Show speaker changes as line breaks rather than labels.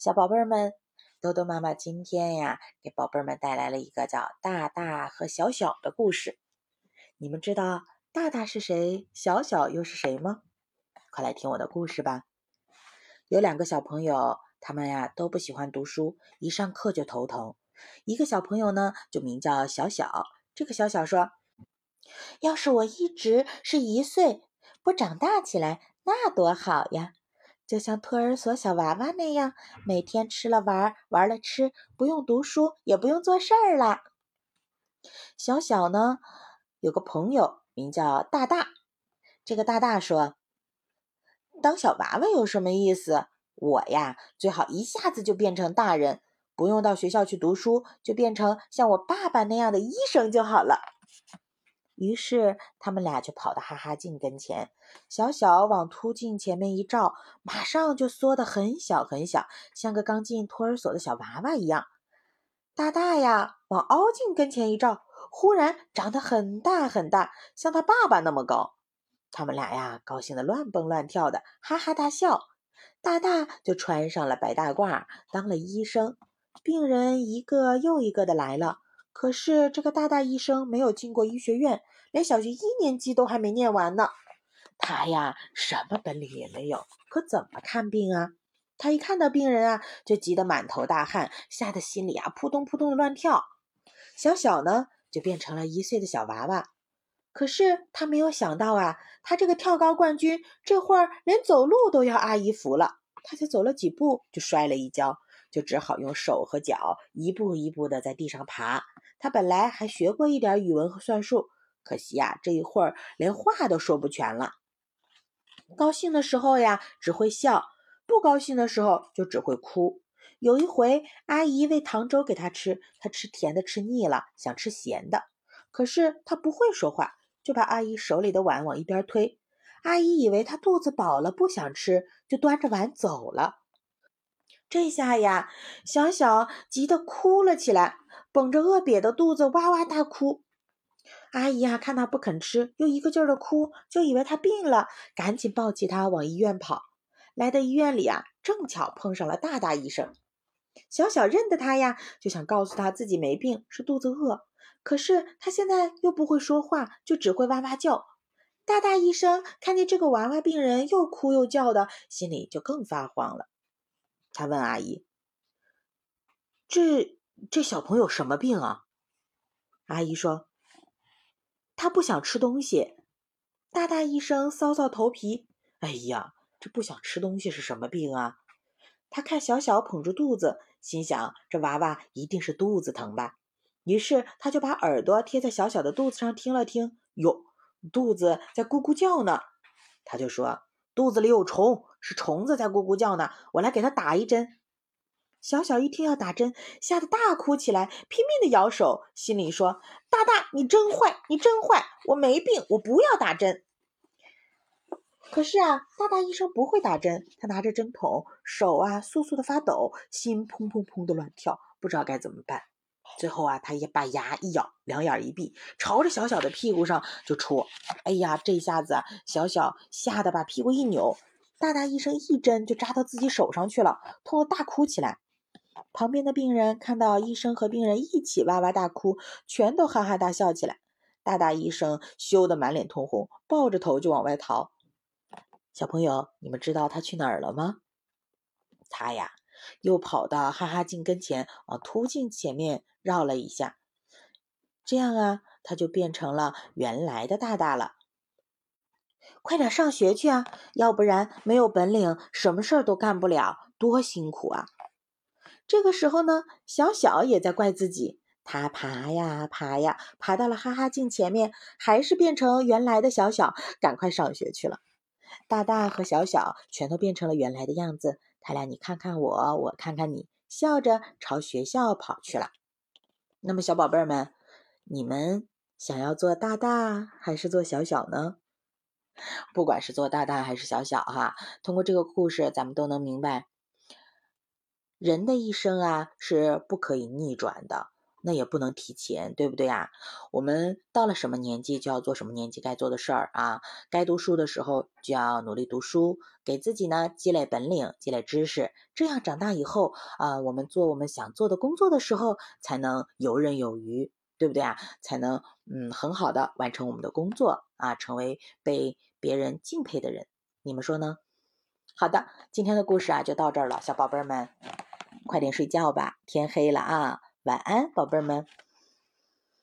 小宝贝儿们，豆豆妈妈今天呀，给宝贝儿们带来了一个叫“大大和小小”的故事。你们知道大大是谁，小小又是谁吗？快来听我的故事吧。有两个小朋友，他们呀都不喜欢读书，一上课就头疼。一个小朋友呢，就名叫小小。这个小小说：“要是我一直是一岁，不长大起来，那多好呀！”就像托儿所小娃娃那样，每天吃了玩，玩了吃，不用读书，也不用做事儿了。小小呢，有个朋友名叫大大。这个大大说：“当小娃娃有什么意思？我呀，最好一下子就变成大人，不用到学校去读书，就变成像我爸爸那样的医生就好了。”于是他们俩就跑到哈哈镜跟前，小小往凸镜前面一照，马上就缩得很小很小，像个刚进托儿所的小娃娃一样。大大呀，往凹镜跟前一照，忽然长得很大很大，像他爸爸那么高。他们俩呀，高兴得乱蹦乱跳的，哈哈大笑。大大就穿上了白大褂，当了医生，病人一个又一个的来了。可是这个大大医生没有进过医学院，连小学一年级都还没念完呢。他呀，什么本领也没有，可怎么看病啊？他一看到病人啊，就急得满头大汗，吓得心里啊扑通扑通的乱跳。小小呢，就变成了一岁的小娃娃。可是他没有想到啊，他这个跳高冠军这会儿连走路都要阿姨扶了。他才走了几步，就摔了一跤，就只好用手和脚一步一步的在地上爬。他本来还学过一点语文和算术，可惜呀，这一会儿连话都说不全了。高兴的时候呀，只会笑；不高兴的时候就只会哭。有一回，阿姨喂糖粥给他吃，他吃甜的吃腻了，想吃咸的。可是他不会说话，就把阿姨手里的碗往一边推。阿姨以为他肚子饱了，不想吃，就端着碗走了。这下呀，小小急得哭了起来。绷着饿瘪的肚子哇哇大哭，阿姨啊看他不肯吃，又一个劲儿的哭，就以为他病了，赶紧抱起他往医院跑。来到医院里啊，正巧碰上了大大医生。小小认得他呀，就想告诉他自己没病，是肚子饿。可是他现在又不会说话，就只会哇哇叫。大大医生看见这个娃娃病人又哭又叫的，心里就更发慌了。他问阿姨：“这？”这小朋友什么病啊？阿姨说：“他不想吃东西。”大大医生搔搔头皮：“哎呀，这不想吃东西是什么病啊？”他看小小捧着肚子，心想：“这娃娃一定是肚子疼吧？”于是他就把耳朵贴在小小的肚子上听了听，哟，肚子在咕咕叫呢。他就说：“肚子里有虫，是虫子在咕咕叫呢。我来给他打一针。”小小一听要打针，吓得大哭起来，拼命的摇手，心里说：“大大，你真坏，你真坏！我没病，我不要打针。”可是啊，大大医生不会打针，他拿着针筒，手啊簌簌的发抖，心砰砰砰的乱跳，不知道该怎么办。最后啊，他也把牙一咬，两眼一闭，朝着小小的屁股上就戳。哎呀，这下子啊小小吓得把屁股一扭，大大医生一针就扎到自己手上去了，痛得大哭起来。旁边的病人看到医生和病人一起哇哇大哭，全都哈哈大笑起来。大大医生羞得满脸通红，抱着头就往外逃。小朋友，你们知道他去哪儿了吗？他呀，又跑到哈哈镜跟前，往凸镜前面绕了一下。这样啊，他就变成了原来的大大了。快点上学去啊，要不然没有本领，什么事儿都干不了，多辛苦啊！这个时候呢，小小也在怪自己。他爬呀爬呀，爬到了哈哈镜前面，还是变成原来的小小，赶快上学去了。大大和小小全都变成了原来的样子，他俩你看看我，我看看你，笑着朝学校跑去了。那么，小宝贝儿们，你们想要做大大还是做小小呢？不管是做大大还是小小，哈，通过这个故事，咱们都能明白。人的一生啊是不可以逆转的，那也不能提前，对不对啊？我们到了什么年纪就要做什么年纪该做的事儿啊？该读书的时候就要努力读书，给自己呢积累本领、积累知识，这样长大以后啊，我们做我们想做的工作的时候才能游刃有余，对不对啊？才能嗯很好的完成我们的工作啊，成为被别人敬佩的人。你们说呢？好的，今天的故事啊就到这儿了，小宝贝儿们，快点睡觉吧，天黑了啊，晚安，宝贝儿们。